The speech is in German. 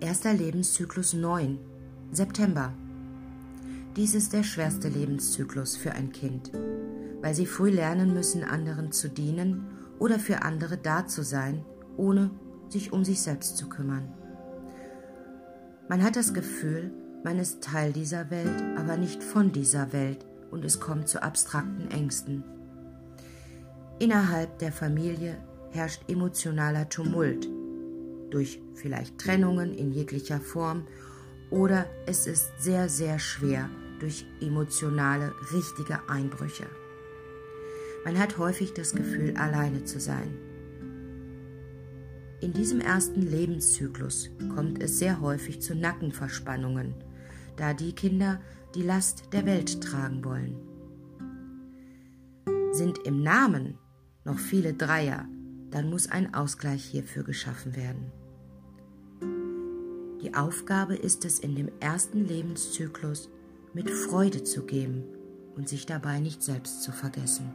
Erster Lebenszyklus 9. September. Dies ist der schwerste Lebenszyklus für ein Kind, weil sie früh lernen müssen, anderen zu dienen oder für andere da zu sein, ohne sich um sich selbst zu kümmern. Man hat das Gefühl, man ist Teil dieser Welt, aber nicht von dieser Welt und es kommt zu abstrakten Ängsten. Innerhalb der Familie herrscht emotionaler Tumult durch vielleicht Trennungen in jeglicher Form oder es ist sehr, sehr schwer durch emotionale, richtige Einbrüche. Man hat häufig das Gefühl, alleine zu sein. In diesem ersten Lebenszyklus kommt es sehr häufig zu Nackenverspannungen, da die Kinder die Last der Welt tragen wollen. Sind im Namen noch viele Dreier, dann muss ein Ausgleich hierfür geschaffen werden. Die Aufgabe ist es, in dem ersten Lebenszyklus mit Freude zu geben und sich dabei nicht selbst zu vergessen.